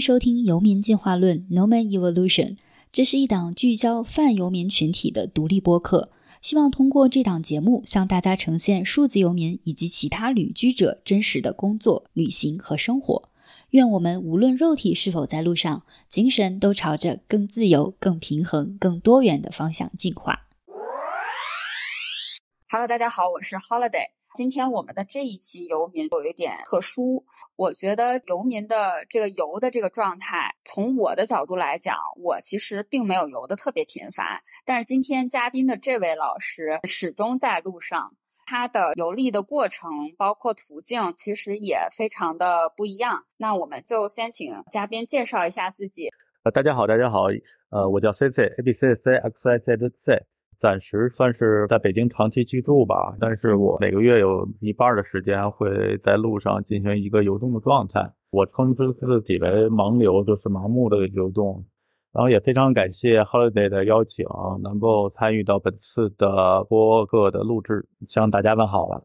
收听《游民进化论》（Noman Evolution）。这是一档聚焦泛游民群体的独立播客，希望通过这档节目向大家呈现数字游民以及其他旅居者真实的工作、旅行和生活。愿我们无论肉体是否在路上，精神都朝着更自由、更平衡、更多元的方向进化。Hello，大家好，我是 Holiday。今天我们的这一期游民有一点特殊，我觉得游民的这个游的这个状态，从我的角度来讲，我其实并没有游的特别频繁。但是今天嘉宾的这位老师始终在路上，他的游历的过程包括途径，其实也非常的不一样。那我们就先请嘉宾介绍一下自己。呃，大家好，大家好，呃，我叫 C C A B C C X Y Z Z。暂时算是在北京长期居住吧，但是我每个月有一半的时间会在路上进行一个游动的状态。我称之自己为盲流，就是盲目的游动。然后也非常感谢 Holiday 的邀请，能够参与到本次的播客的录制，向大家问好了。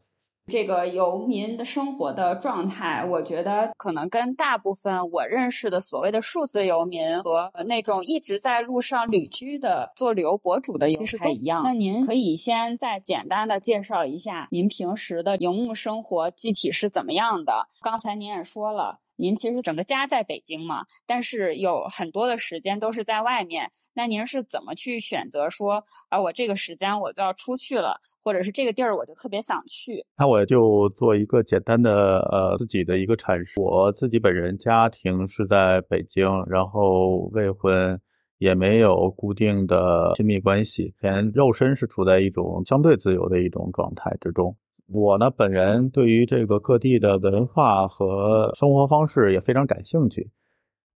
这个游民的生活的状态，我觉得可能跟大部分我认识的所谓的数字游民和那种一直在路上旅居的做旅游博主的其实都一样。那您可以先再简单的介绍一下您平时的游牧生活具体是怎么样的？刚才您也说了。您其实整个家在北京嘛，但是有很多的时间都是在外面。那您是怎么去选择说，啊，我这个时间我就要出去了，或者是这个地儿我就特别想去？那我就做一个简单的呃自己的一个阐述。我自己本人家庭是在北京，然后未婚，也没有固定的亲密关系，连肉身是处在一种相对自由的一种状态之中。我呢，本人对于这个各地的文化和生活方式也非常感兴趣，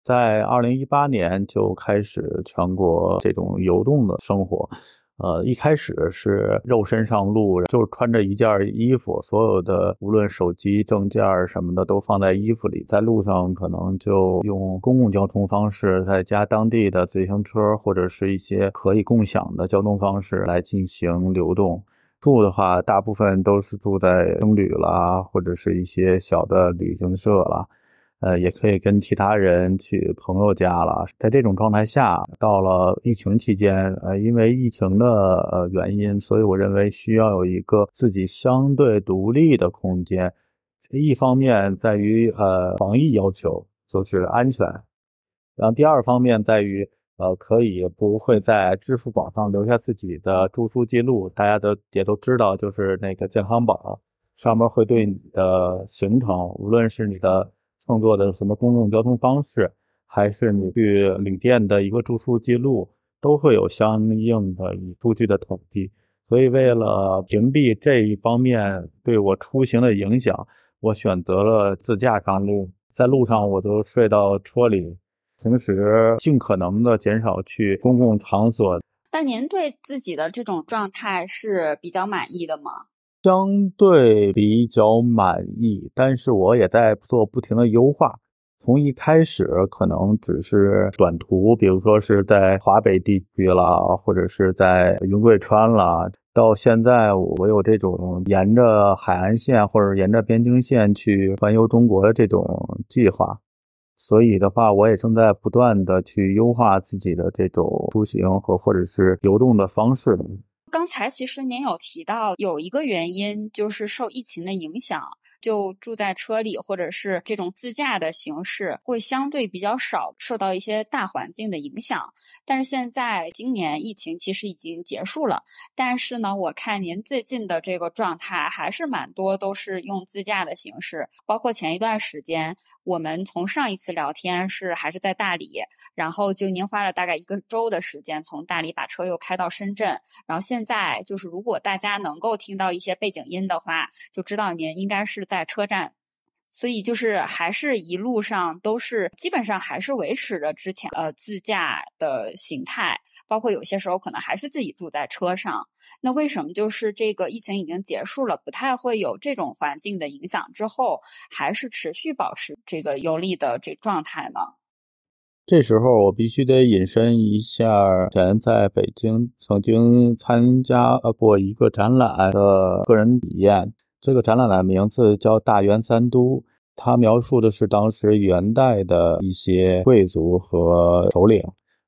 在二零一八年就开始全国这种游动的生活。呃，一开始是肉身上路，就穿着一件衣服，所有的无论手机、证件什么的都放在衣服里，在路上可能就用公共交通方式，再加当地的自行车或者是一些可以共享的交通方式来进行流动。住的话，大部分都是住在青旅啦，或者是一些小的旅行社啦，呃，也可以跟其他人去朋友家了。在这种状态下，到了疫情期间，呃，因为疫情的呃原因，所以我认为需要有一个自己相对独立的空间。一方面在于呃防疫要求，就是安全；然后第二方面在于。呃，可以不会在支付宝上留下自己的住宿记录？大家都也都知道，就是那个健康宝上面会对你的行程，无论是你的乘坐的什么公共交通方式，还是你去旅店的一个住宿记录，都会有相应的数据的统计。所以，为了屏蔽这一方面对我出行的影响，我选择了自驾上路。在路上，我都睡到车里。平时尽可能的减少去公共场所。但您对自己的这种状态是比较满意的吗？相对比较满意，但是我也在做不停的优化。从一开始可能只是短途，比如说是在华北地区啦，或者是在云贵川啦，到现在我有这种沿着海岸线或者沿着边境线去环游中国的这种计划。所以的话，我也正在不断的去优化自己的这种出行和或者是流动的方式。刚才其实您有提到有一个原因，就是受疫情的影响。就住在车里，或者是这种自驾的形式，会相对比较少受到一些大环境的影响。但是现在今年疫情其实已经结束了，但是呢，我看您最近的这个状态还是蛮多都是用自驾的形式。包括前一段时间，我们从上一次聊天是还是在大理，然后就您花了大概一个周的时间从大理把车又开到深圳，然后现在就是如果大家能够听到一些背景音的话，就知道您应该是。在车站，所以就是还是一路上都是基本上还是维持着之前呃自驾的形态，包括有些时候可能还是自己住在车上。那为什么就是这个疫情已经结束了，不太会有这种环境的影响之后，还是持续保持这个游历的这状态呢？这时候我必须得引申一下前在北京曾经参加过一个展览的个人体验。这个展览的名字叫“大元三都”。它描述的是当时元代的一些贵族和首领，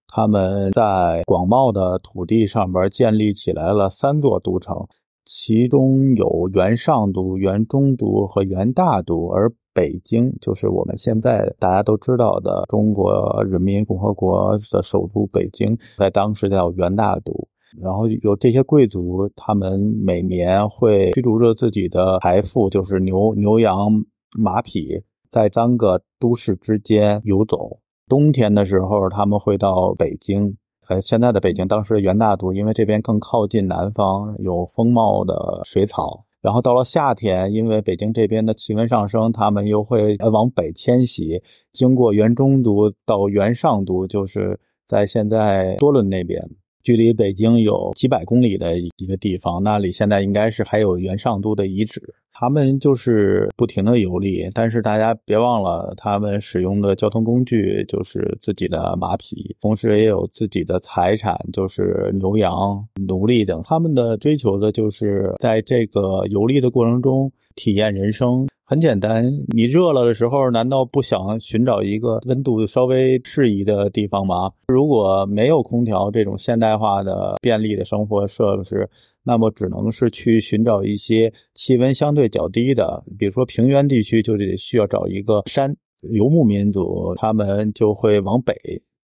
他们在广袤的土地上边建立起来了三座都城，其中有元上都、元中都和元大都，而北京就是我们现在大家都知道的中国人民共和国的首都北京，在当时叫元大都。然后有这些贵族，他们每年会驱逐着自己的财富，就是牛、牛羊、马匹，在三个都市之间游走。冬天的时候，他们会到北京，呃，现在的北京，当时的元大都，因为这边更靠近南方，有丰茂的水草。然后到了夏天，因为北京这边的气温上升，他们又会往北迁徙，经过元中都到元上都，就是在现在多伦那边。距离北京有几百公里的一个地方，那里现在应该是还有元上都的遗址。他们就是不停的游历，但是大家别忘了，他们使用的交通工具就是自己的马匹，同时也有自己的财产，就是牛羊、奴隶等。他们的追求的就是在这个游历的过程中体验人生。很简单，你热了的时候，难道不想寻找一个温度稍微适宜的地方吗？如果没有空调这种现代化的便利的生活设施，那么只能是去寻找一些气温相对较低的，比如说平原地区，就得需要找一个山。游牧民族他们就会往北，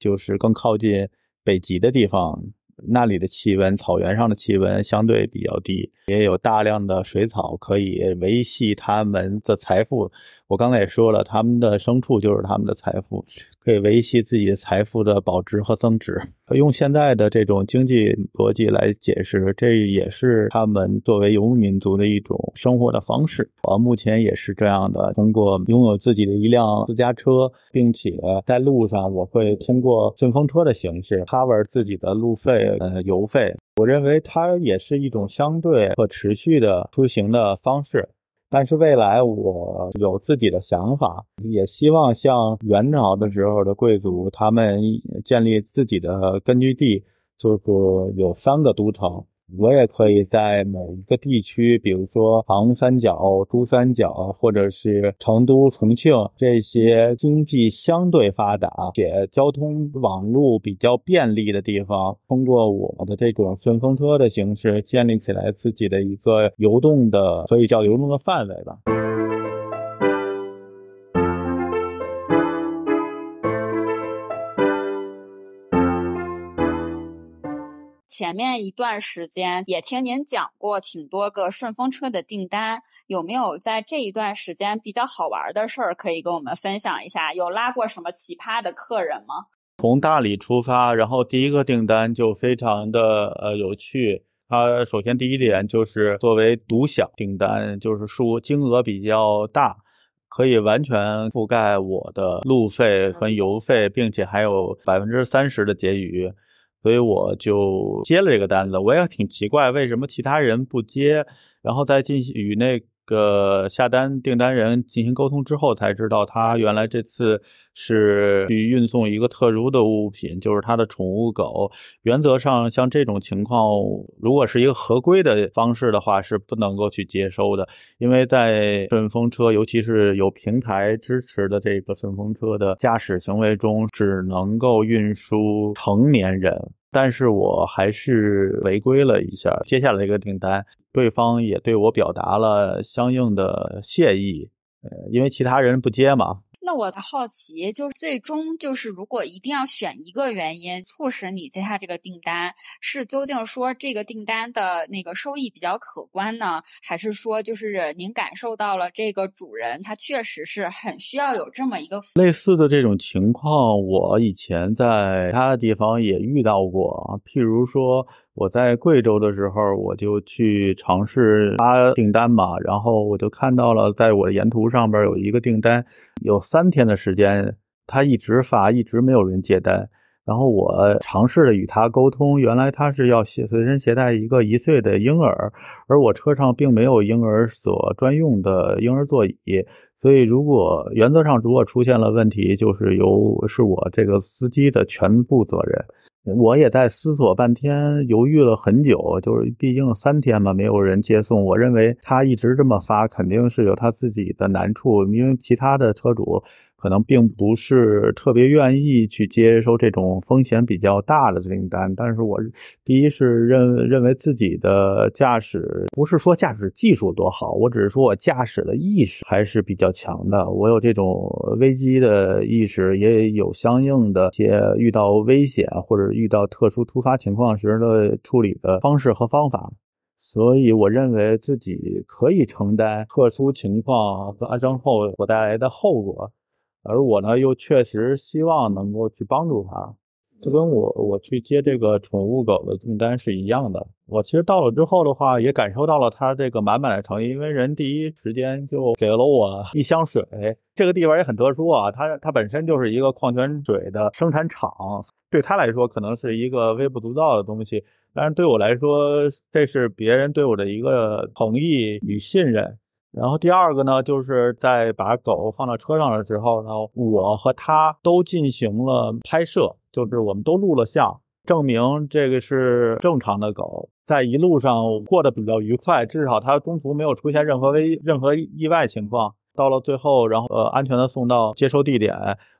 就是更靠近北极的地方。那里的气温，草原上的气温相对比较低，也有大量的水草可以维系他们的财富。我刚才也说了，他们的牲畜就是他们的财富，可以维系自己财富的保值和增值。用现在的这种经济逻辑来解释，这也是他们作为游牧民族的一种生活的方式。我目前也是这样的，通过拥有自己的一辆私家车，并且在路上，我会通过顺风车的形式 cover 自己的路费、呃油费。我认为它也是一种相对可持续的出行的方式。但是未来我有自己的想法，也希望像元朝的时候的贵族，他们建立自己的根据地，就是有三个都城。我也可以在某一个地区，比如说长三角、珠三角，或者是成都、重庆这些经济相对发达且交通网络比较便利的地方，通过我的这种顺风车的形式，建立起来自己的一个流动的，所以叫流动的范围吧。前面一段时间也听您讲过挺多个顺风车的订单，有没有在这一段时间比较好玩的事儿可以跟我们分享一下？有拉过什么奇葩的客人吗？从大理出发，然后第一个订单就非常的呃有趣。它首先第一点就是作为独享订单，就是数金额比较大，可以完全覆盖我的路费和油费，并且还有百分之三十的结余。所以我就接了这个单子，我也挺奇怪为什么其他人不接，然后再进行与那个下单订单人进行沟通之后，才知道他原来这次是去运送一个特殊的物品，就是他的宠物狗。原则上，像这种情况，如果是一个合规的方式的话，是不能够去接收的，因为在顺风车，尤其是有平台支持的这个顺风车的驾驶行为中，只能够运输成年人。但是我还是违规了一下，接下来一个订单，对方也对我表达了相应的谢意，呃，因为其他人不接嘛。那我好奇，就是最终就是如果一定要选一个原因促使你接下这个订单，是究竟说这个订单的那个收益比较可观呢，还是说就是您感受到了这个主人他确实是很需要有这么一个类似的这种情况，我以前在其他的地方也遇到过，譬如说。我在贵州的时候，我就去尝试发订单嘛，然后我就看到了，在我的沿途上边有一个订单，有三天的时间，他一直发，一直没有人接单。然后我尝试着与他沟通，原来他是要携随身携带一个一岁的婴儿，而我车上并没有婴儿所专用的婴儿座椅，所以如果原则上如果出现了问题，就是由是我这个司机的全部责任。我也在思索半天，犹豫了很久，就是毕竟三天嘛，没有人接送。我认为他一直这么发，肯定是有他自己的难处，因为其他的车主。可能并不是特别愿意去接收这种风险比较大的订单，但是我第一是认认为自己的驾驶不是说驾驶技术多好，我只是说我驾驶的意识还是比较强的，我有这种危机的意识，也有相应的些遇到危险或者遇到特殊突发情况时的处理的方式和方法，所以我认为自己可以承担特殊情况发生后所带来的后果。而我呢，又确实希望能够去帮助他，就跟我我去接这个宠物狗的订单是一样的。我其实到了之后的话，也感受到了他这个满满的诚意，因为人第一时间就给了我一箱水。这个地方也很特殊啊，它它本身就是一个矿泉水的生产厂，对他来说可能是一个微不足道的东西，但是对我来说，这是别人对我的一个同意与信任。然后第二个呢，就是在把狗放到车上的时候呢，我和他都进行了拍摄，就是我们都录了像，证明这个是正常的狗，在一路上过得比较愉快，至少它中途没有出现任何危任何意外情况。到了最后，然后呃安全的送到接收地点，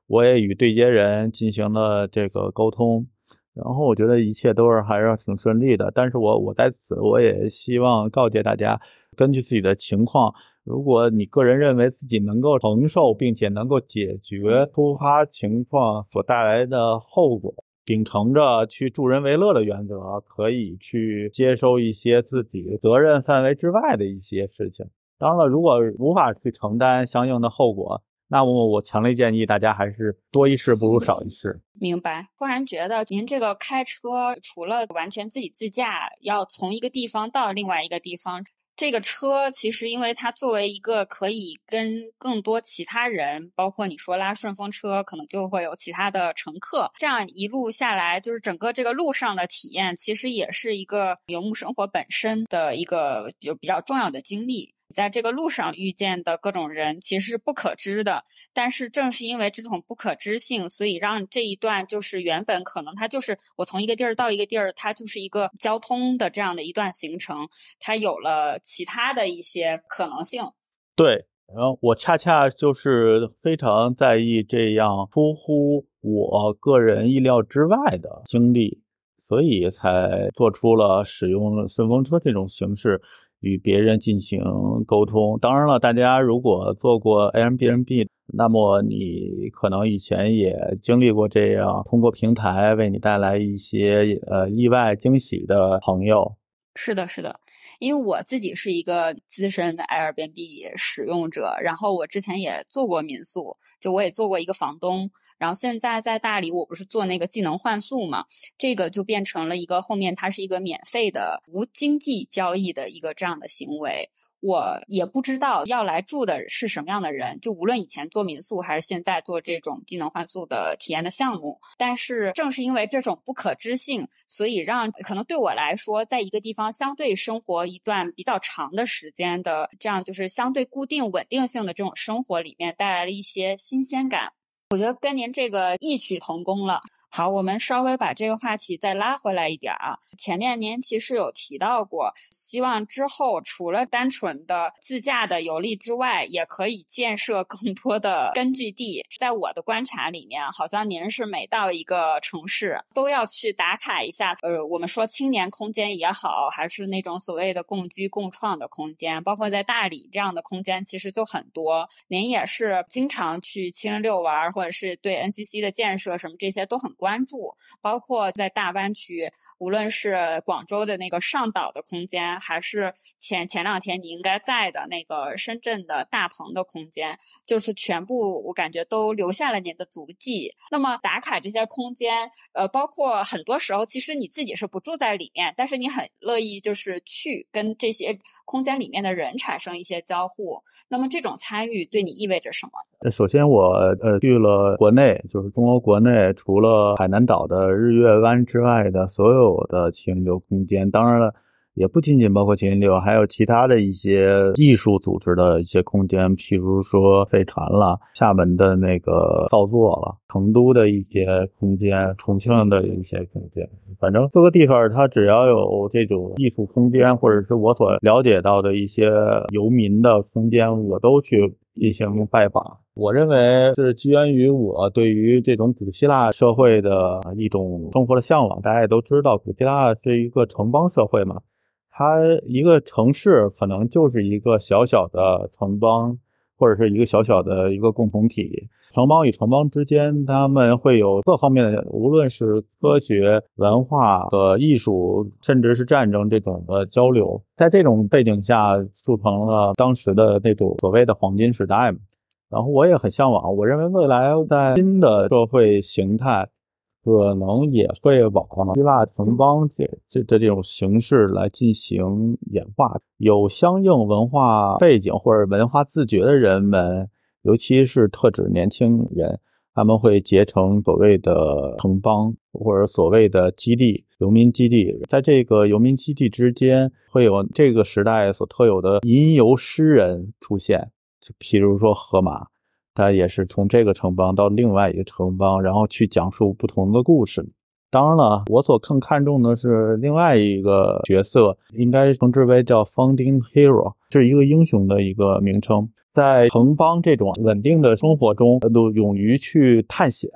我也与对接人进行了这个沟通，然后我觉得一切都是还是挺顺利的。但是我我在此我也希望告诫大家。根据自己的情况，如果你个人认为自己能够承受，并且能够解决突发情况所带来的后果，秉承着去助人为乐的原则，可以去接收一些自己责任范围之外的一些事情。当然了，如果无法去承担相应的后果，那么我强烈建议大家还是多一事不如少一事。明白。突然觉得您这个开车，除了完全自己自驾，要从一个地方到另外一个地方。这个车其实，因为它作为一个可以跟更多其他人，包括你说拉顺风车，可能就会有其他的乘客，这样一路下来，就是整个这个路上的体验，其实也是一个游牧生活本身的一个就比较重要的经历。在这个路上遇见的各种人其实是不可知的，但是正是因为这种不可知性，所以让这一段就是原本可能它就是我从一个地儿到一个地儿，它就是一个交通的这样的一段行程，它有了其他的一些可能性。对，然后我恰恰就是非常在意这样出乎我个人意料之外的经历，所以才做出了使用顺风车这种形式。与别人进行沟通。当然了，大家如果做过 Airbnb，那么你可能以前也经历过这样通过平台为你带来一些呃意外惊喜的朋友。是的，是的。因为我自己是一个资深的 Airbnb 使用者，然后我之前也做过民宿，就我也做过一个房东，然后现在在大理，我不是做那个技能换宿嘛，这个就变成了一个后面它是一个免费的无经济交易的一个这样的行为。我也不知道要来住的是什么样的人，就无论以前做民宿还是现在做这种技能换宿的体验的项目，但是正是因为这种不可知性，所以让可能对我来说，在一个地方相对生活一段比较长的时间的这样就是相对固定稳定性的这种生活里面带来了一些新鲜感。我觉得跟您这个异曲同工了。好，我们稍微把这个话题再拉回来一点啊。前面您其实有提到过，希望之后除了单纯的自驾的游历之外，也可以建设更多的根据地。在我的观察里面，好像您是每到一个城市都要去打卡一下。呃，我们说青年空间也好，还是那种所谓的共居共创的空间，包括在大理这样的空间，其实就很多。您也是经常去七零六玩，或者是对 NCC 的建设什么这些都很。关注，包括在大湾区，无论是广州的那个上岛的空间，还是前前两天你应该在的那个深圳的大鹏的空间，就是全部我感觉都留下了您的足迹。那么打卡这些空间，呃，包括很多时候其实你自己是不住在里面，但是你很乐意就是去跟这些空间里面的人产生一些交互。那么这种参与对你意味着什么？呃首先我呃去了国内，就是中国国内除了海南岛的日月湾之外的所有的清流空间，当然了，也不仅仅包括秦岭，还有其他的一些艺术组织的一些空间，譬如说飞船了、厦门的那个造作了、成都的一些空间、重庆的一些空间，反正各个地方它只要有这种艺术空间，或者是我所了解到的一些游民的空间，我都去进行拜访。我认为是基源于我对于这种古希腊社会的一种生活的向往。大家也都知道，古希腊是一个城邦社会嘛，它一个城市可能就是一个小小的城邦，或者是一个小小的一个共同体。城邦与城邦之间，他们会有各方面的，无论是科学、文化和艺术，甚至是战争这种的交流。在这种背景下，促成了当时的那种所谓的黄金时代嘛。然后我也很向往，我认为未来在新的社会形态，可能也会往希腊城邦这这的这种形式来进行演化。有相应文化背景或者文化自觉的人们，尤其是特指年轻人，他们会结成所谓的城邦或者所谓的基地、游民基地。在这个游民基地之间，会有这个时代所特有的吟游诗人出现。就譬如说，荷马，他也是从这个城邦到另外一个城邦，然后去讲述不同的故事。当然了，我所更看重的是另外一个角色，应该称之为叫 “founding hero”，是一个英雄的一个名称。在城邦这种稳定的生活中，都勇于去探险，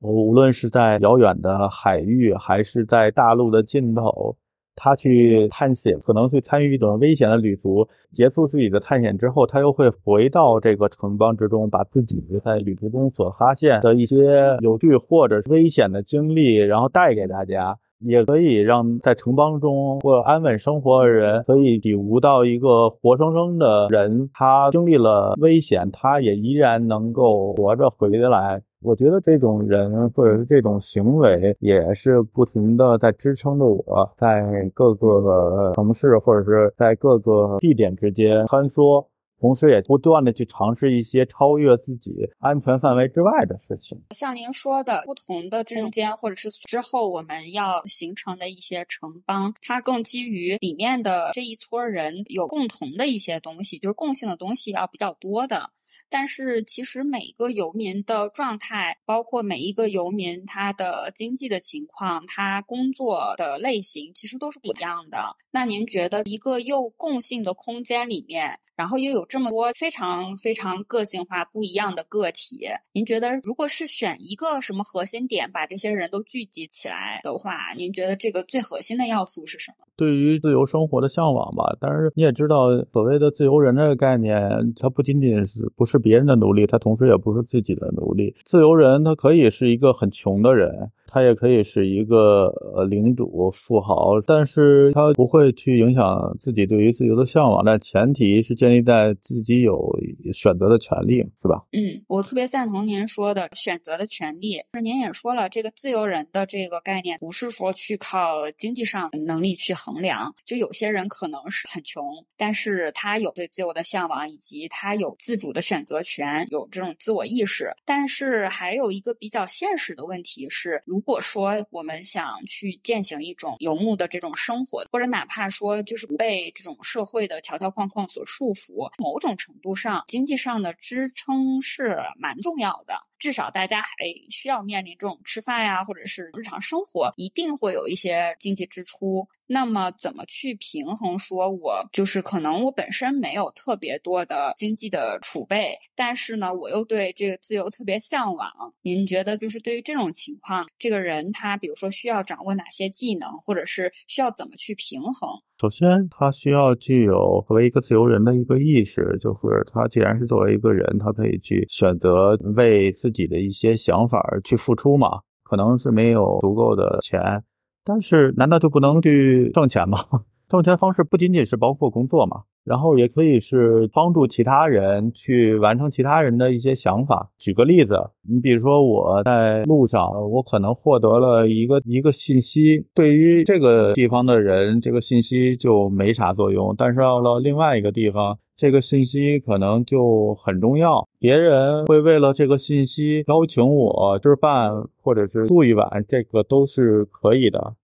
无论是在遥远的海域，还是在大陆的尽头。他去探险，可能会参与一种危险的旅途。结束自己的探险之后，他又会回到这个城邦之中，把自己在旅途中所发现的一些有趣或者危险的经历，然后带给大家，也可以让在城邦中过安稳生活的人，可以体悟到一个活生生的人，他经历了危险，他也依然能够活着回来。我觉得这种人或者是这种行为，也是不停的在支撑着我在各个城市或者是在各个地点之间穿梭。同时，也不断的去尝试一些超越自己安全范围之外的事情。像您说的，不同的中间，或者是之后我们要形成的一些城邦，它更基于里面的这一撮人有共同的一些东西，就是共性的东西要比较多的。但是，其实每一个游民的状态，包括每一个游民他的经济的情况，他工作的类型，其实都是不一样的。那您觉得，一个又共性的空间里面，然后又有这么多非常非常个性化、不一样的个体，您觉得，如果是选一个什么核心点，把这些人都聚集起来的话，您觉得这个最核心的要素是什么？对于自由生活的向往吧。但是你也知道，所谓的自由人这个概念，它不仅仅是不是别人的奴隶，他同时也不是自己的奴隶。自由人他可以是一个很穷的人。他也可以是一个呃领主富豪，但是他不会去影响自己对于自由的向往。但前提是建立在自己有选择的权利，是吧？嗯，我特别赞同您说的选择的权利。是您也说了，这个自由人的这个概念不是说去靠经济上能力去衡量。就有些人可能是很穷，但是他有对自由的向往，以及他有自主的选择权，有这种自我意识。但是还有一个比较现实的问题是，如如果说我们想去践行一种游牧的这种生活，或者哪怕说就是被这种社会的条条框框所束缚，某种程度上经济上的支撑是蛮重要的。至少大家还需要面临这种吃饭呀，或者是日常生活，一定会有一些经济支出。那么怎么去平衡？说我就是可能我本身没有特别多的经济的储备，但是呢，我又对这个自由特别向往。您觉得就是对于这种情况，这个人他比如说需要掌握哪些技能，或者是需要怎么去平衡？首先，他需要具有作为一个自由人的一个意识，就是他既然是作为一个人，他可以去选择为自己的一些想法而去付出嘛。可能是没有足够的钱。但是，难道就不能去挣钱吗？挣钱方式不仅仅是包括工作嘛，然后也可以是帮助其他人去完成其他人的一些想法。举个例子，你比如说我在路上，我可能获得了一个一个信息，对于这个地方的人，这个信息就没啥作用，但是到了另外一个地方，这个信息可能就很重要。别人会为了这个信息邀请我吃饭，或者是住一晚，这个都是可以的。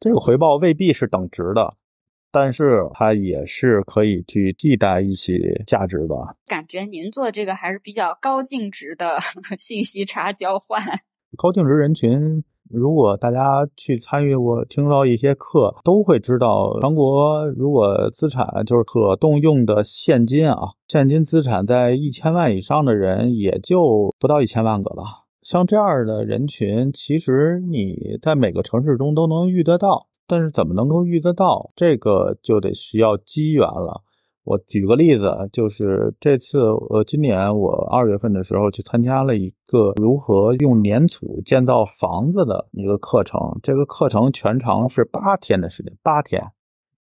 这个回报未必是等值的，但是它也是可以去替代一些价值的。感觉您做这个还是比较高净值的 信息差交换。高净值人群，如果大家去参与过听到一些课，都会知道，全国如果资产就是可动用的现金啊，现金资产在一千万以上的人，也就不到一千万个了。像这样的人群，其实你在每个城市中都能遇得到。但是怎么能够遇得到？这个就得需要机缘了。我举个例子，就是这次呃，今年我二月份的时候去参加了一个如何用粘土建造房子的一个课程。这个课程全长是八天的时间，八天，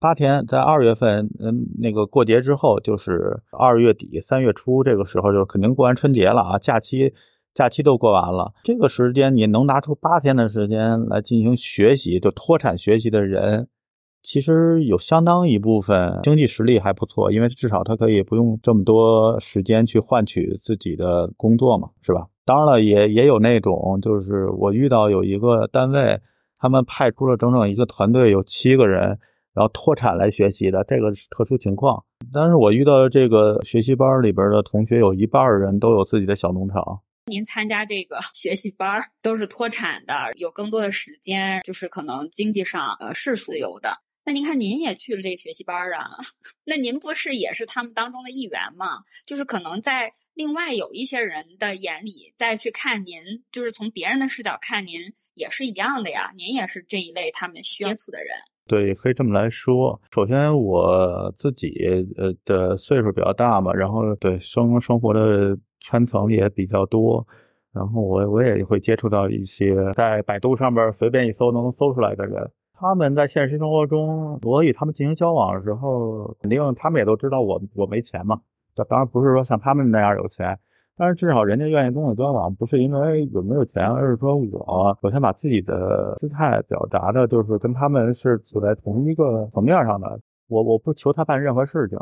八天，在二月份，嗯，那个过节之后，就是二月底三月初这个时候，就肯定过完春节了啊，假期。假期都过完了，这个时间你能拿出八天的时间来进行学习，就脱产学习的人，其实有相当一部分经济实力还不错，因为至少他可以不用这么多时间去换取自己的工作嘛，是吧？当然了，也也有那种，就是我遇到有一个单位，他们派出了整整一个团队，有七个人，然后脱产来学习的，这个是特殊情况。但是我遇到的这个学习班里边的同学，有一半人都有自己的小农场。您参加这个 学习班儿都是脱产的，有更多的时间，就是可能经济上呃是自由的。那您看，您也去了这个学习班儿啊？那您不是也是他们当中的一员吗？就是可能在另外有一些人的眼里再去看您，就是从别人的视角看您也是一样的呀。您也是这一类他们需要接触的人。对，可以这么来说。首先我自己呃的岁数比较大嘛，然后对生生活的。圈层也比较多，然后我我也会接触到一些在百度上边随便一搜能搜出来的人，他们在现实生活中，我与他们进行交往的时候，肯定他们也都知道我我没钱嘛，当然不是说像他们那样有钱，但是至少人家愿意跟我交往，不是因为有没有钱，而是说我首先把自己的姿态表达的，就是跟他们是处在同一个层面上的，我我不求他办任何事情。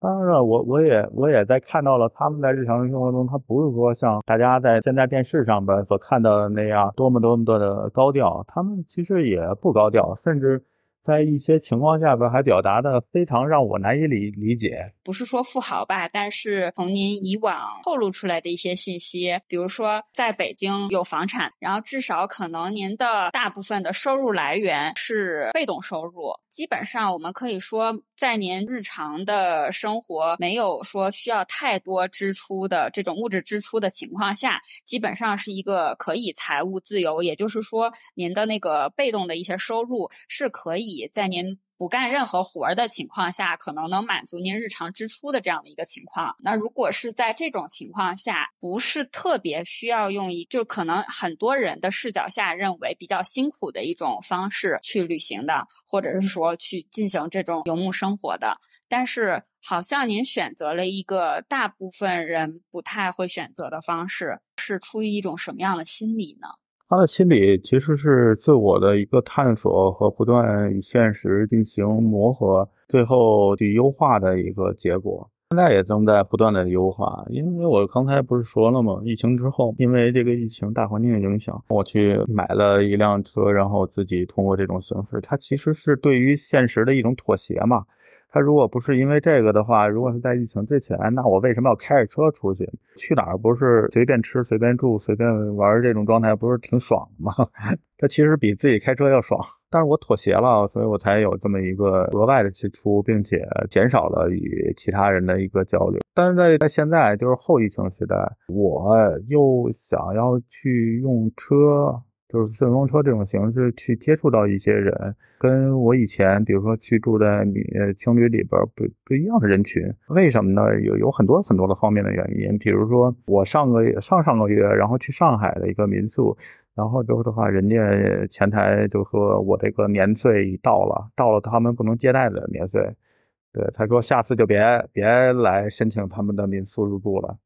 当然了，我我也我也在看到了他们在日常生活中，他不是说像大家在现在电视上边所看到的那样多么多么多的高调，他们其实也不高调，甚至。在一些情况下边，还表达的非常让我难以理理解。不是说富豪吧，但是从您以往透露出来的一些信息，比如说在北京有房产，然后至少可能您的大部分的收入来源是被动收入。基本上我们可以说，在您日常的生活没有说需要太多支出的这种物质支出的情况下，基本上是一个可以财务自由。也就是说，您的那个被动的一些收入是可以。以在您不干任何活儿的情况下，可能能满足您日常支出的这样的一个情况。那如果是在这种情况下，不是特别需要用一，就可能很多人的视角下认为比较辛苦的一种方式去旅行的，或者是说去进行这种游牧生活的。但是，好像您选择了一个大部分人不太会选择的方式，是出于一种什么样的心理呢？他的心理其实是自我的一个探索和不断与现实进行磨合，最后去优化的一个结果。现在也正在不断的优化，因为我刚才不是说了吗？疫情之后，因为这个疫情大环境的影响，我去买了一辆车，然后自己通过这种形式，它其实是对于现实的一种妥协嘛。他如果不是因为这个的话，如果是在疫情之前，那我为什么要开着车出去？去哪儿不是随便吃、随便住、随便玩这种状态，不是挺爽的吗？它其实比自己开车要爽。但是我妥协了，所以我才有这么一个额外的支出，并且减少了与其他人的一个交流。但是在在现在就是后疫情时代，我又想要去用车。就是顺风车这种形式去接触到一些人，跟我以前比如说去住在你情侣里边不不一样的人群，为什么呢？有有很多很多的方面的原因，比如说我上个月上上个月然后去上海的一个民宿，然后之后的话，人家前台就说我这个年岁已到了，到了他们不能接待的年岁，对他说下次就别别来申请他们的民宿入住了。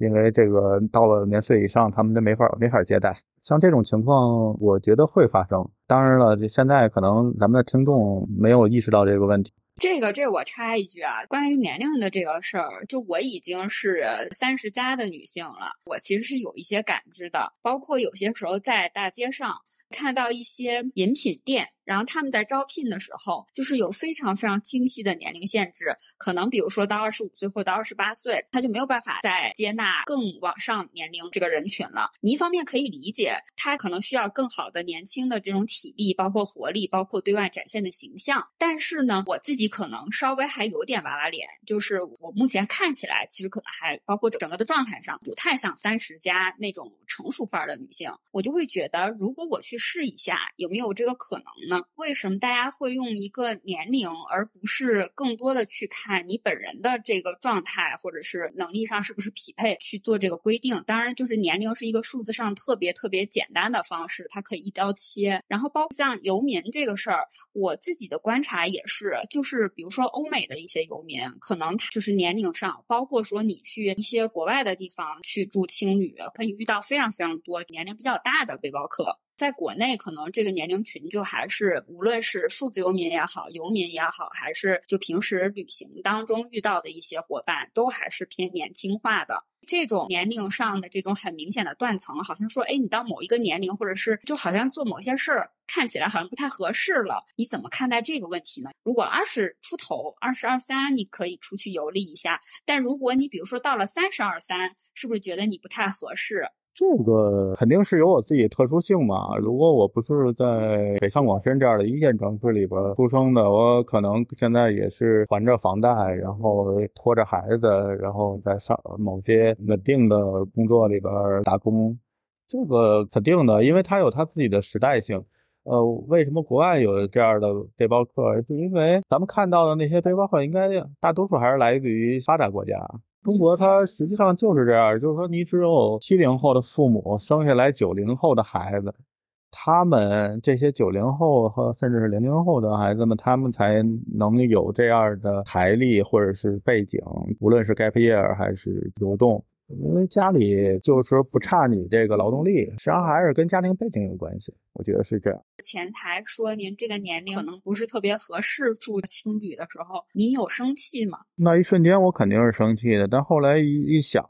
因为这个到了年岁以上，他们都没法没法接待。像这种情况，我觉得会发生。当然了，现在可能咱们的听众没有意识到这个问题。这个，这我插一句啊，关于年龄的这个事儿，就我已经是三十加的女性了，我其实是有一些感知的。包括有些时候在大街上看到一些饮品店。然后他们在招聘的时候，就是有非常非常清晰的年龄限制，可能比如说到二十五岁或者到二十八岁，他就没有办法再接纳更往上年龄这个人群了。你一方面可以理解，他可能需要更好的年轻的这种体力，包括活力，包括对外展现的形象。但是呢，我自己可能稍微还有点娃娃脸，就是我目前看起来，其实可能还包括整个的状态上，不太像三十加那种成熟范儿的女性。我就会觉得，如果我去试一下，有没有这个可能呢？为什么大家会用一个年龄，而不是更多的去看你本人的这个状态，或者是能力上是不是匹配去做这个规定？当然，就是年龄是一个数字上特别特别简单的方式，它可以一刀切。然后包括像游民这个事儿，我自己的观察也是，就是比如说欧美的一些游民，可能他就是年龄上，包括说你去一些国外的地方去住青旅，可以遇到非常非常多年龄比较大的背包客。在国内，可能这个年龄群就还是，无论是数字游民也好，游民也好，还是就平时旅行当中遇到的一些伙伴，都还是偏年轻化的。这种年龄上的这种很明显的断层，好像说，哎，你到某一个年龄，或者是就好像做某些事儿看起来好像不太合适了。你怎么看待这个问题呢？如果二十出头，二十二三，你可以出去游历一下；但如果你比如说到了三十二三，是不是觉得你不太合适？这个肯定是有我自己特殊性嘛。如果我不是在北上广深这样的一线城市里边出生的，我可能现在也是还着房贷，然后拖着孩子，然后在上某些稳定的工作里边打工。这个肯定的，因为它有它自己的时代性。呃，为什么国外有这样的背包客？就因为咱们看到的那些背包客，应该大多数还是来自于发达国家。中国它实际上就是这样，就是说你只有七零后的父母生下来九零后的孩子，他们这些九零后和甚至是零零后的孩子们，他们才能有这样的财力或者是背景，无论是 gap year 还是流动。因为家里就是说不差你这个劳动力，实际上还是跟家庭背景有关系，我觉得是这样。前台说您这个年龄可能不是特别合适住青旅的时候，您有生气吗？那一瞬间我肯定是生气的，但后来一一想，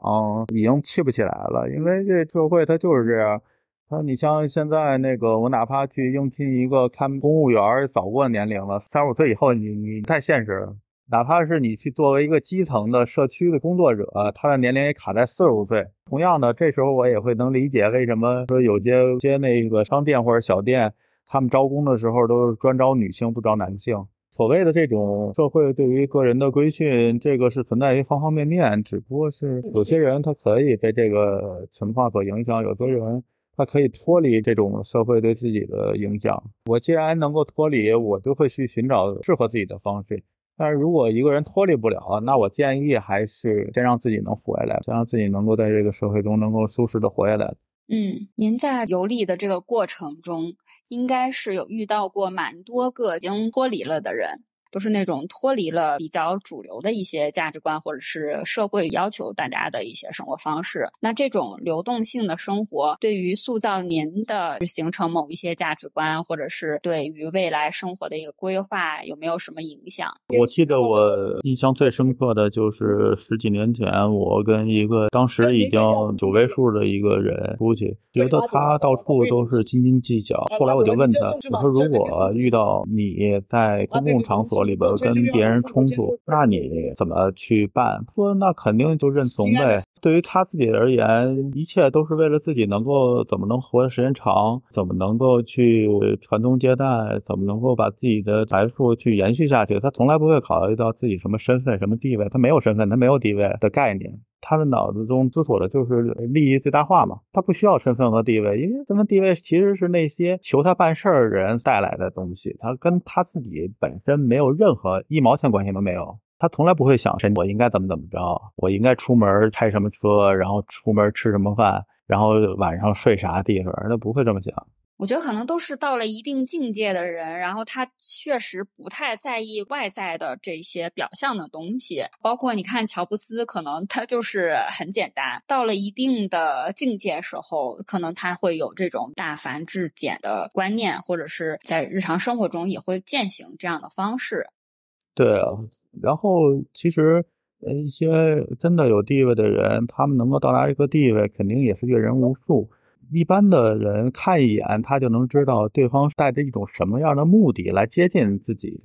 已经气不起来了，因为这社会它就是这样。他你像现在那个，我哪怕去应聘一个看公务员，早过年龄了，三十五岁以后，你你太现实了。哪怕是你去作为一个基层的社区的工作者，他的年龄也卡在四十五岁。同样的，这时候我也会能理解为什么说有些些那个商店或者小店，他们招工的时候都是专招女性不招男性。所谓的这种社会对于个人的规训，这个是存在于方方面面。只不过是有些人他可以被这个情况所影响，有些人他可以脱离这种社会对自己的影响。我既然能够脱离，我就会去寻找适合自己的方式。但是如果一个人脱离不了，那我建议还是先让自己能活下来，先让自己能够在这个社会中能够舒适的活下来。嗯，您在游历的这个过程中，应该是有遇到过蛮多个已经脱离了的人。都是那种脱离了比较主流的一些价值观，或者是社会要求大家的一些生活方式。那这种流动性的生活，对于塑造您的形成某一些价值观，或者是对于未来生活的一个规划，有没有什么影响？我记得我印象最深刻的就是十几年前，我跟一个当时已经九位数的一个人出去，觉得他到处都是斤斤计较。后来我就问他，我说如果遇到你在公共场所，里边跟别人冲突，那你怎么去办？说那肯定就认怂呗。对于他自己而言，一切都是为了自己能够怎么能活的时间长，怎么能够去传宗接代，怎么能够把自己的财富去延续下去。他从来不会考虑到自己什么身份、什么地位，他没有身份，他没有地位的概念。他的脑子中思索的就是利益最大化嘛，他不需要身份和地位，因为身份地位其实是那些求他办事儿人带来的东西，他跟他自己本身没有任何一毛钱关系都没有，他从来不会想我应该怎么怎么着，我应该出门开什么车，然后出门吃什么饭，然后晚上睡啥地方，他不会这么想。我觉得可能都是到了一定境界的人，然后他确实不太在意外在的这些表象的东西。包括你看乔布斯，可能他就是很简单。到了一定的境界时候，可能他会有这种大繁至简的观念，或者是在日常生活中也会践行这样的方式。对啊，然后其实一些真的有地位的人，他们能够到达一个地位，肯定也是阅人无数。一般的人看一眼，他就能知道对方带着一种什么样的目的来接近自己。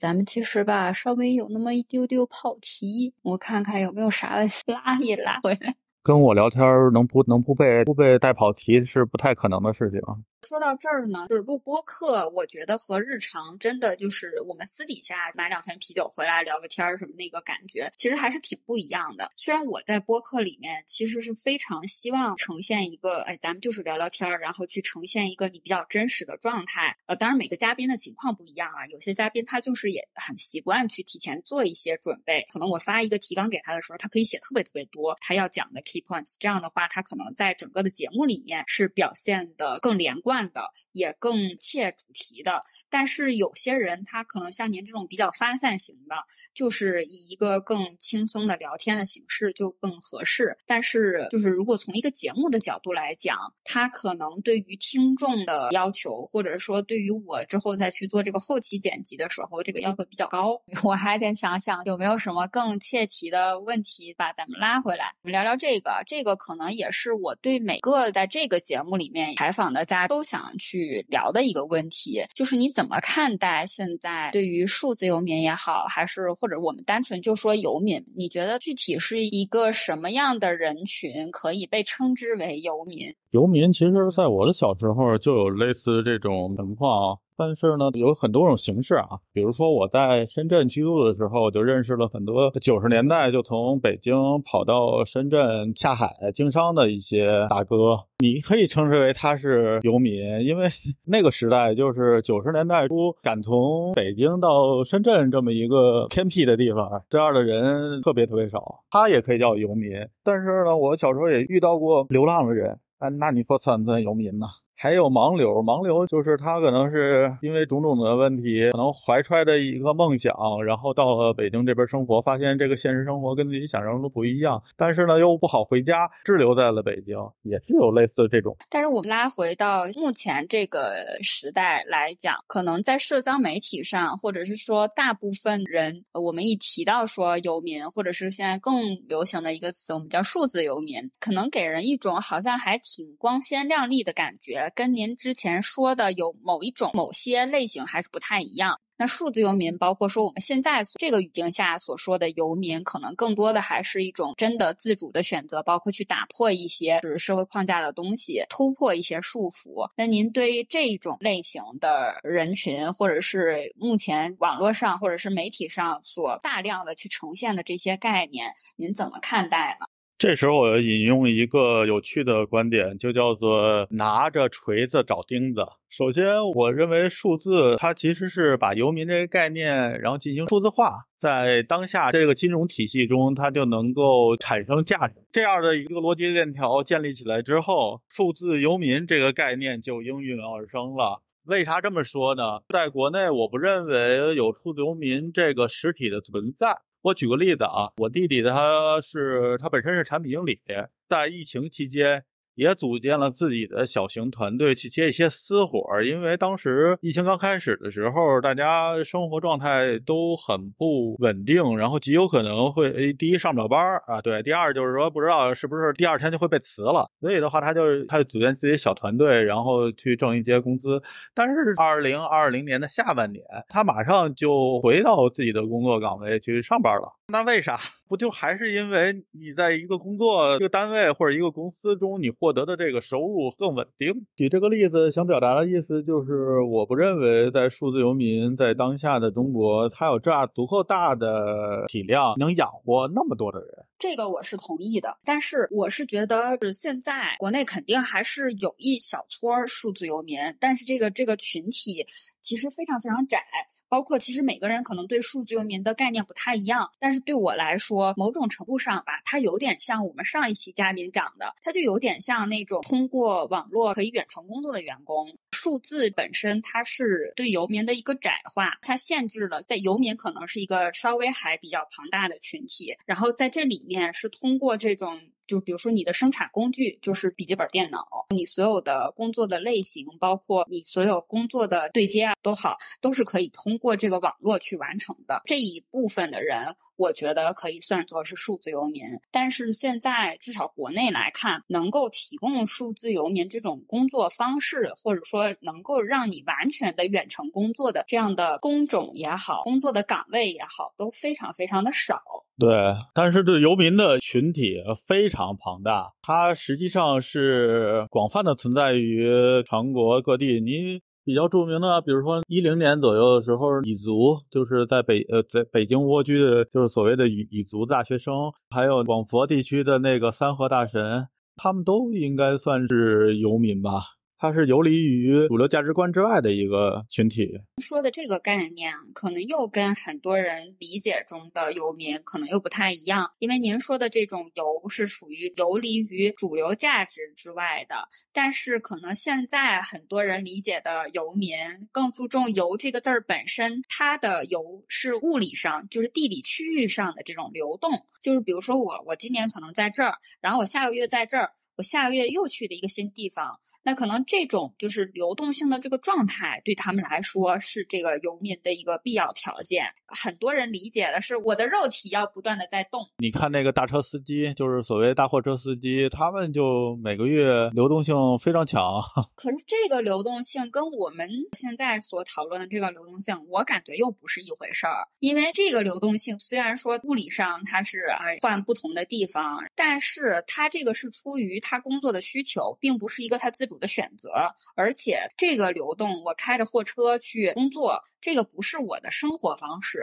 咱们其实吧，稍微有那么一丢丢跑题，我看看有没有啥拉一拉回来。跟我聊天能不能不被不被带跑题是不太可能的事情。说到这儿呢，就是录播课，我觉得和日常真的就是我们私底下买两瓶啤酒回来聊个天儿什么那个感觉，其实还是挺不一样的。虽然我在播客里面其实是非常希望呈现一个，哎，咱们就是聊聊天儿，然后去呈现一个你比较真实的状态。呃，当然每个嘉宾的情况不一样啊，有些嘉宾他就是也很习惯去提前做一些准备，可能我发一个提纲给他的时候，他可以写特别特别多他要讲的 key points，这样的话他可能在整个的节目里面是表现的更连贯。的也更切主题的，但是有些人他可能像您这种比较发散型的，就是以一个更轻松的聊天的形式就更合适。但是就是如果从一个节目的角度来讲，他可能对于听众的要求，或者说对于我之后再去做这个后期剪辑的时候，这个要求比较高。我还得想想有没有什么更切题的问题把咱们拉回来，我们聊聊这个。这个可能也是我对每个在这个节目里面采访的家都。不想去聊的一个问题，就是你怎么看待现在对于数字游民也好，还是或者我们单纯就说游民，你觉得具体是一个什么样的人群可以被称之为游民？游民其实在我的小时候就有类似这种情况。但是呢，有很多种形式啊，比如说我在深圳居住的时候，就认识了很多九十年代就从北京跑到深圳下海经商的一些大哥，你可以称之为他是游民，因为 那个时代就是九十年代初，敢从北京到深圳这么一个偏僻的地方，这样的人特别特别少，他也可以叫游民。但是呢，我小时候也遇到过流浪的人，哎，那你说算不算游民呢？还有盲流，盲流就是他可能是因为种种的问题，可能怀揣着一个梦想，然后到了北京这边生活，发现这个现实生活跟自己想象中不一样，但是呢又不好回家，滞留在了北京，也是有类似这种。但是我们拉回到目前这个时代来讲，可能在社交媒体上，或者是说大部分人，我们一提到说游民，或者是现在更流行的一个词，我们叫数字游民，可能给人一种好像还挺光鲜亮丽的感觉。跟您之前说的有某一种、某些类型还是不太一样。那数字游民，包括说我们现在这个语境下所说的游民，可能更多的还是一种真的自主的选择，包括去打破一些就是社会框架的东西，突破一些束缚。那您对于这种类型的人群，或者是目前网络上或者是媒体上所大量的去呈现的这些概念，您怎么看待呢？这时候我要引用一个有趣的观点，就叫做拿着锤子找钉子。首先，我认为数字它其实是把游民这个概念，然后进行数字化，在当下这个金融体系中，它就能够产生价值。这样的一个逻辑链条建立起来之后，数字游民这个概念就应运而生了。为啥这么说呢？在国内，我不认为有数字游民这个实体的存在。我举个例子啊，我弟弟他是他本身是产品经理，在疫情期间。也组建了自己的小型团队去接一些私活儿，因为当时疫情刚开始的时候，大家生活状态都很不稳定，然后极有可能会第一上不了班儿啊，对，第二就是说不知道是不是第二天就会被辞了，所以的话他就他就组建自己小团队，然后去挣一些工资。但是二零二零年的下半年，他马上就回到自己的工作岗位去上班了。那为啥？不就还是因为你在一个工作、一个单位或者一个公司中，你获得的这个收入更稳定？举这个例子想表达的意思就是，我不认为在数字游民在当下的中国，他有这样足够大的体量能养活那么多的人。这个我是同意的，但是我是觉得是现在国内肯定还是有一小撮数字游民，但是这个这个群体其实非常非常窄。包括其实每个人可能对数字游民的概念不太一样，但是对我来说，某种程度上吧，它有点像我们上一期嘉宾讲的，它就有点像那种通过网络可以远程工作的员工。数字本身它是对游民的一个窄化，它限制了在游民可能是一个稍微还比较庞大的群体，然后在这里面是通过这种。就比如说你的生产工具就是笔记本电脑，你所有的工作的类型，包括你所有工作的对接啊都好，都是可以通过这个网络去完成的。这一部分的人，我觉得可以算作是数字游民。但是现在至少国内来看，能够提供数字游民这种工作方式，或者说能够让你完全的远程工作的这样的工种也好，工作的岗位也好，都非常非常的少。对，但是这游民的群体非常庞大，它实际上是广泛的存在于全国各地。你比较著名的，比如说一零年左右的时候，蚁族就是在北呃在北京蜗居的，就是所谓的蚁蚁族大学生，还有广佛地区的那个三河大神，他们都应该算是游民吧。它是游离于主流价值观之外的一个群体。说的这个概念，可能又跟很多人理解中的游民可能又不太一样。因为您说的这种游是属于游离于主流价值之外的，但是可能现在很多人理解的游民更注重“游”这个字儿本身，它的游是物理上，就是地理区域上的这种流动。就是比如说我，我今年可能在这儿，然后我下个月在这儿。我下个月又去了一个新地方，那可能这种就是流动性的这个状态，对他们来说是这个游民的一个必要条件。很多人理解的是我的肉体要不断的在动。你看那个大车司机，就是所谓大货车司机，他们就每个月流动性非常强。可是这个流动性跟我们现在所讨论的这个流动性，我感觉又不是一回事儿。因为这个流动性虽然说物理上它是哎换不同的地方，但是它这个是出于。他工作的需求并不是一个他自主的选择，而且这个流动，我开着货车去工作，这个不是我的生活方式，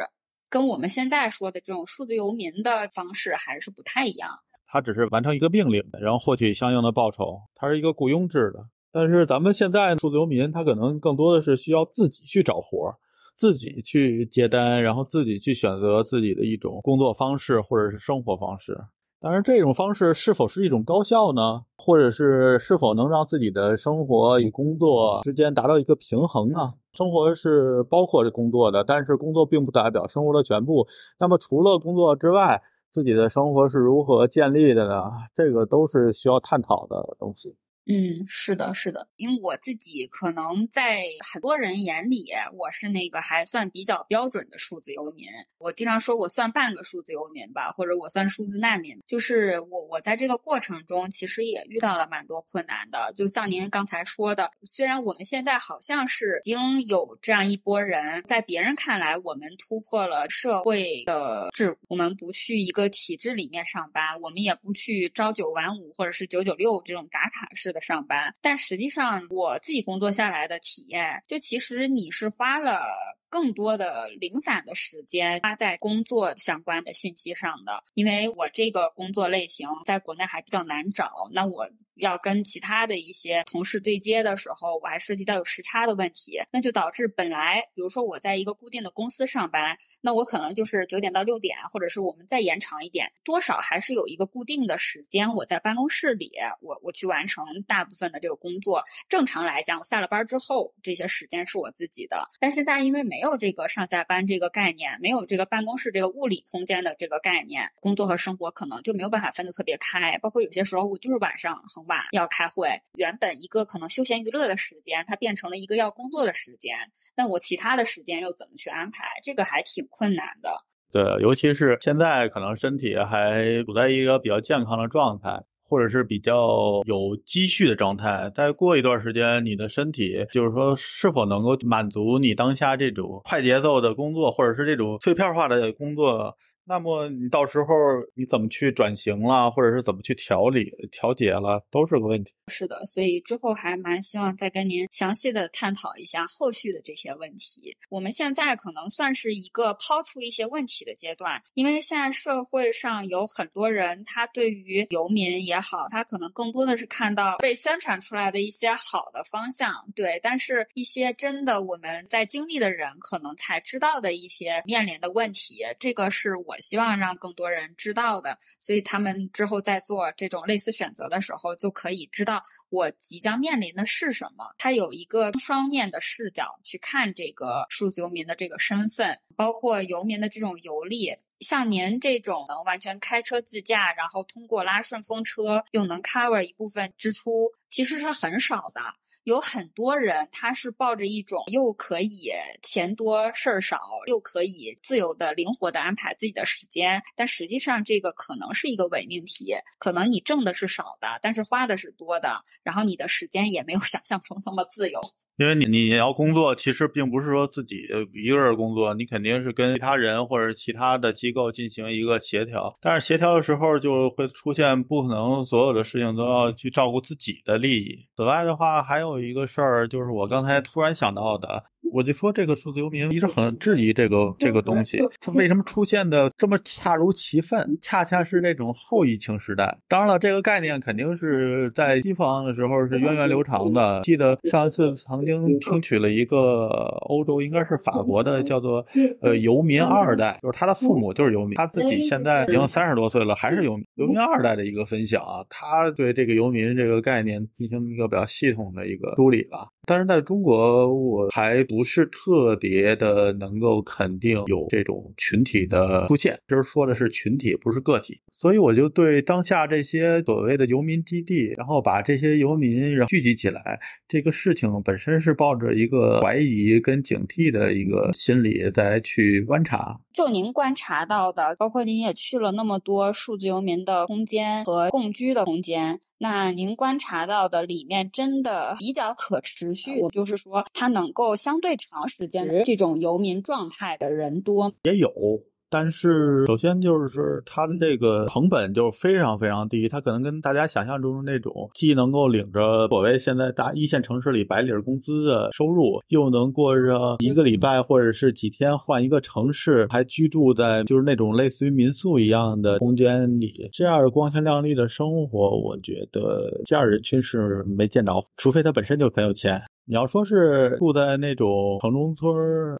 跟我们现在说的这种数字游民的方式还是不太一样。他只是完成一个命令，然后获取相应的报酬，它是一个雇佣制的。但是咱们现在数字游民，他可能更多的是需要自己去找活儿，自己去接单，然后自己去选择自己的一种工作方式或者是生活方式。当然这种方式是否是一种高效呢？或者是是否能让自己的生活与工作之间达到一个平衡呢？生活是包括着工作的，但是工作并不代表生活的全部。那么除了工作之外，自己的生活是如何建立的呢？这个都是需要探讨的东西。嗯，是的，是的，因为我自己可能在很多人眼里，我是那个还算比较标准的数字游民。我经常说我算半个数字游民吧，或者我算数字难民。就是我，我在这个过程中其实也遇到了蛮多困难的。就像您刚才说的，虽然我们现在好像是已经有这样一波人，在别人看来，我们突破了社会的制，我们不去一个体制里面上班，我们也不去朝九晚五或者是九九六这种打卡式的。上班，但实际上我自己工作下来的体验，就其实你是花了。更多的零散的时间花在工作相关的信息上的，因为我这个工作类型在国内还比较难找。那我要跟其他的一些同事对接的时候，我还涉及到有时差的问题，那就导致本来比如说我在一个固定的公司上班，那我可能就是九点到六点，或者是我们再延长一点，多少还是有一个固定的时间我在办公室里，我我去完成大部分的这个工作。正常来讲，我下了班之后这些时间是我自己的，但现在因为没。没有这个上下班这个概念，没有这个办公室这个物理空间的这个概念，工作和生活可能就没有办法分得特别开。包括有些时候我就是晚上很晚要开会，原本一个可能休闲娱乐的时间，它变成了一个要工作的时间，那我其他的时间又怎么去安排？这个还挺困难的。对，尤其是现在可能身体还处在一个比较健康的状态。或者是比较有积蓄的状态，再过一段时间，你的身体就是说是否能够满足你当下这种快节奏的工作，或者是这种碎片化的工作。那么你到时候你怎么去转型了，或者是怎么去调理、调节了，都是个问题。是的，所以之后还蛮希望再跟您详细的探讨一下后续的这些问题。我们现在可能算是一个抛出一些问题的阶段，因为现在社会上有很多人，他对于游民也好，他可能更多的是看到被宣传出来的一些好的方向，对，但是一些真的我们在经历的人可能才知道的一些面临的问题，这个是我。希望让更多人知道的，所以他们之后在做这种类似选择的时候，就可以知道我即将面临的是什么。他有一个双面的视角去看这个数字游民的这个身份，包括游民的这种游历。像您这种能完全开车自驾，然后通过拉顺风车又能 cover 一部分支出，其实是很少的。有很多人，他是抱着一种又可以钱多事儿少，又可以自由的、灵活的安排自己的时间。但实际上，这个可能是一个伪命题。可能你挣的是少的，但是花的是多的，然后你的时间也没有想象中那么自由。因为你你要工作，其实并不是说自己一个人工作，你肯定是跟其他人或者其他的机构进行一个协调。但是协调的时候就会出现不可能所有的事情都要去照顾自己的利益。此外的话，还有一个事儿就是我刚才突然想到的。我就说这个数字游民一直很质疑这个这个东西，它为什么出现的这么恰如其分？恰恰是那种后疫情时代。当然了，这个概念肯定是在西方的时候是源远流长的。记得上一次曾经听取了一个欧洲，应该是法国的，叫做呃游民二代，就是他的父母就是游民，他自己现在已经三十多岁了，还是游民。游民二代的一个分享啊，他对这个游民这个概念进行一个比较系统的一个梳理吧。但是在中国，我还不是特别的能够肯定有这种群体的出现。就是说的是群体，不是个体。所以我就对当下这些所谓的游民基地，然后把这些游民然后聚集起来，这个事情本身是抱着一个怀疑跟警惕的一个心理在去观察。就您观察到的，包括您也去了那么多数字游民的空间和共居的空间，那您观察到的里面真的比较可持续，就是说它能够相对长时间这种游民状态的人多也有。但是，首先就是它的这个成本就非常非常低，它可能跟大家想象中的那种既能够领着所谓现在大一线城市里白领工资的收入，又能过着一个礼拜或者是几天换一个城市，还居住在就是那种类似于民宿一样的空间里，这样光鲜亮丽的生活，我觉得这样人群是没见着，除非他本身就很有钱。你要说是住在那种城中村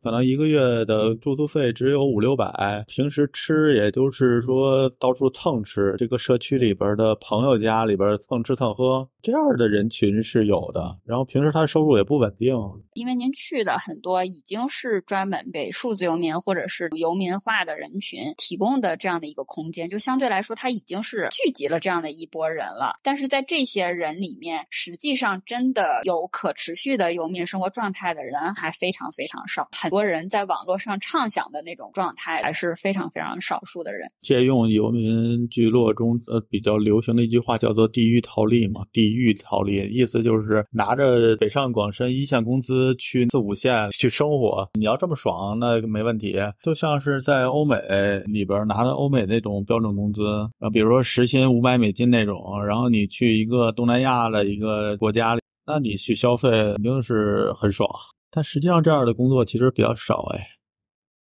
可能一个月的住宿费只有五六百，平时吃也就是说到处蹭吃，这个社区里边的朋友家里边蹭吃蹭喝，这样的人群是有的。然后平时他收入也不稳定，因为您去的很多已经是专门给数字游民或者是游民化的人群提供的这样的一个空间，就相对来说他已经是聚集了这样的一波人了。但是在这些人里面，实际上真的有可持续。的游民生活状态的人还非常非常少，很多人在网络上畅想的那种状态还是非常非常少数的人。借用游民聚落中呃比较流行的一句话叫做“地狱逃离”嘛，“地狱逃离”意思就是拿着北上广深一线工资去四五线去生活。你要这么爽，那没问题。就像是在欧美里边拿着欧美那种标准工资，啊，比如说时薪五百美金那种，然后你去一个东南亚的一个国家。那你去消费肯定是很爽，但实际上这样的工作其实比较少哎。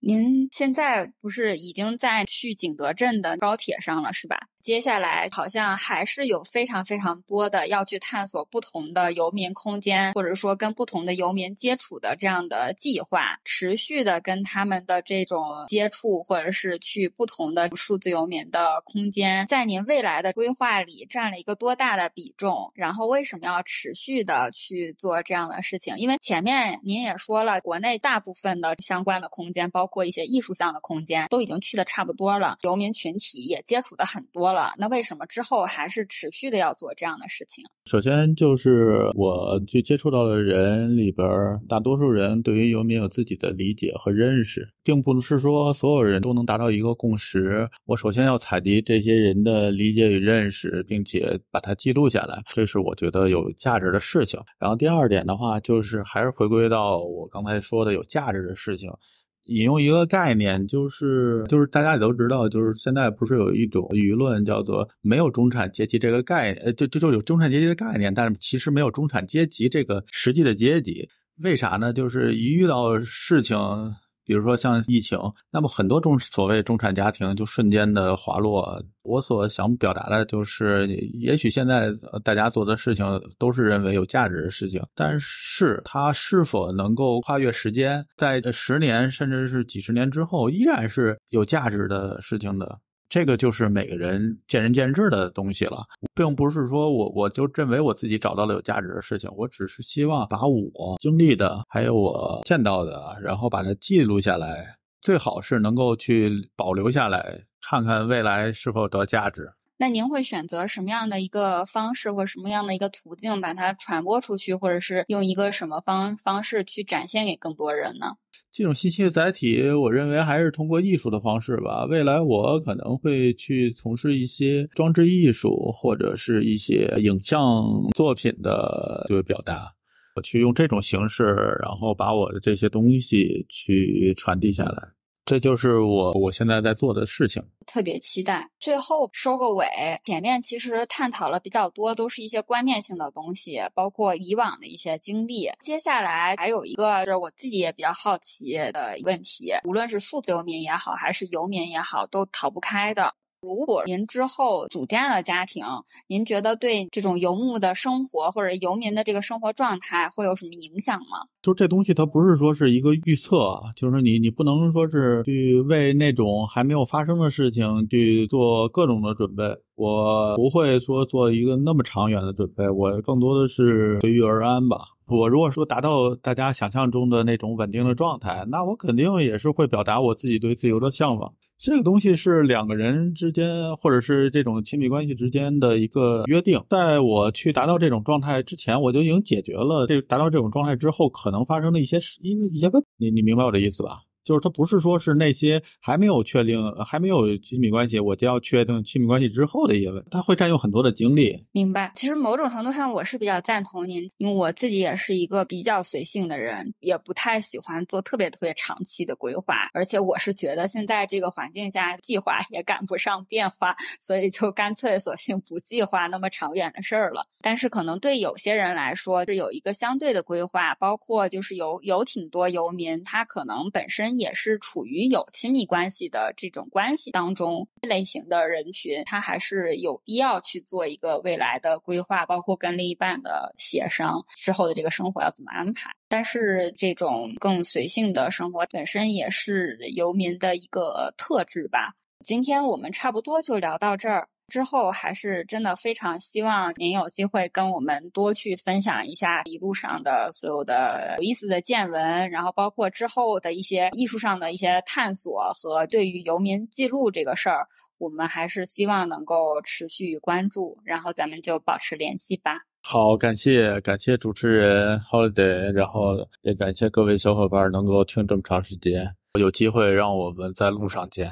您现在不是已经在去景德镇的高铁上了是吧？接下来好像还是有非常非常多的要去探索不同的游民空间，或者说跟不同的游民接触的这样的计划，持续的跟他们的这种接触，或者是去不同的数字游民的空间，在您未来的规划里占了一个多大的比重？然后为什么要持续的去做这样的事情？因为前面您也说了，国内大部分的相关的空间，包括一些艺术项的空间，都已经去的差不多了，游民群体也接触的很多。了，那为什么之后还是持续的要做这样的事情？首先就是我去接触到的人里边，大多数人对于游民有自己的理解和认识，并不是说所有人都能达到一个共识。我首先要采集这些人的理解与认识，并且把它记录下来，这是我觉得有价值的事情。然后第二点的话，就是还是回归到我刚才说的有价值的事情。引用一个概念，就是就是大家也都知道，就是现在不是有一种舆论叫做没有中产阶级这个概念，呃，就就就有中产阶级的概念，但是其实没有中产阶级这个实际的阶级，为啥呢？就是一遇到事情。比如说像疫情，那么很多中所谓中产家庭就瞬间的滑落。我所想表达的就是，也许现在大家做的事情都是认为有价值的事情，但是它是否能够跨越时间，在十年甚至是几十年之后，依然是有价值的事情的。这个就是每个人见仁见智的东西了，并不是说我我就认为我自己找到了有价值的事情，我只是希望把我经历的还有我见到的，然后把它记录下来。最好是能够去保留下来，看看未来是否得价值。那您会选择什么样的一个方式或什么样的一个途径把它传播出去，或者是用一个什么方方式去展现给更多人呢？这种信息的载体，我认为还是通过艺术的方式吧。未来我可能会去从事一些装置艺术或者是一些影像作品的这个表达，我去用这种形式，然后把我的这些东西去传递下来。这就是我我现在在做的事情，特别期待。最后收个尾，前面其实探讨了比较多，都是一些观念性的东西，包括以往的一些经历。接下来还有一个是我自己也比较好奇的问题，无论是数字游民也好，还是游民也好，都逃不开的。如果您之后组建了家庭，您觉得对这种游牧的生活或者游民的这个生活状态会有什么影响吗？就这东西，它不是说是一个预测，就是你你不能说是去为那种还没有发生的事情去做各种的准备。我不会说做一个那么长远的准备，我更多的是随遇而安吧。我如果说达到大家想象中的那种稳定的状态，那我肯定也是会表达我自己对自由的向往。这个东西是两个人之间，或者是这种亲密关系之间的一个约定。在我去达到这种状态之前，我就已经解决了这达到这种状态之后可能发生的一些事因为一些问题。你你明白我的意思吧？就是他不是说是那些还没有确定、还没有亲密关系，我就要确定亲密关系之后的一些问题，他会占用很多的精力。明白。其实某种程度上，我是比较赞同您，因为我自己也是一个比较随性的人，也不太喜欢做特别特别长期的规划。而且我是觉得现在这个环境下，计划也赶不上变化，所以就干脆索性不计划那么长远的事儿了。但是可能对有些人来说，是有一个相对的规划，包括就是有有挺多游民，他可能本身。也是处于有亲密关系的这种关系当中类型的人群，他还是有必要去做一个未来的规划，包括跟另一半的协商之后的这个生活要怎么安排。但是这种更随性的生活本身也是游民的一个特质吧。今天我们差不多就聊到这儿。之后还是真的非常希望您有机会跟我们多去分享一下一路上的所有的有意思的见闻，然后包括之后的一些艺术上的一些探索和对于游民记录这个事儿，我们还是希望能够持续关注，然后咱们就保持联系吧。好，感谢感谢主持人 Holiday，然后也感谢各位小伙伴能够听这么长时间，有机会让我们在路上见。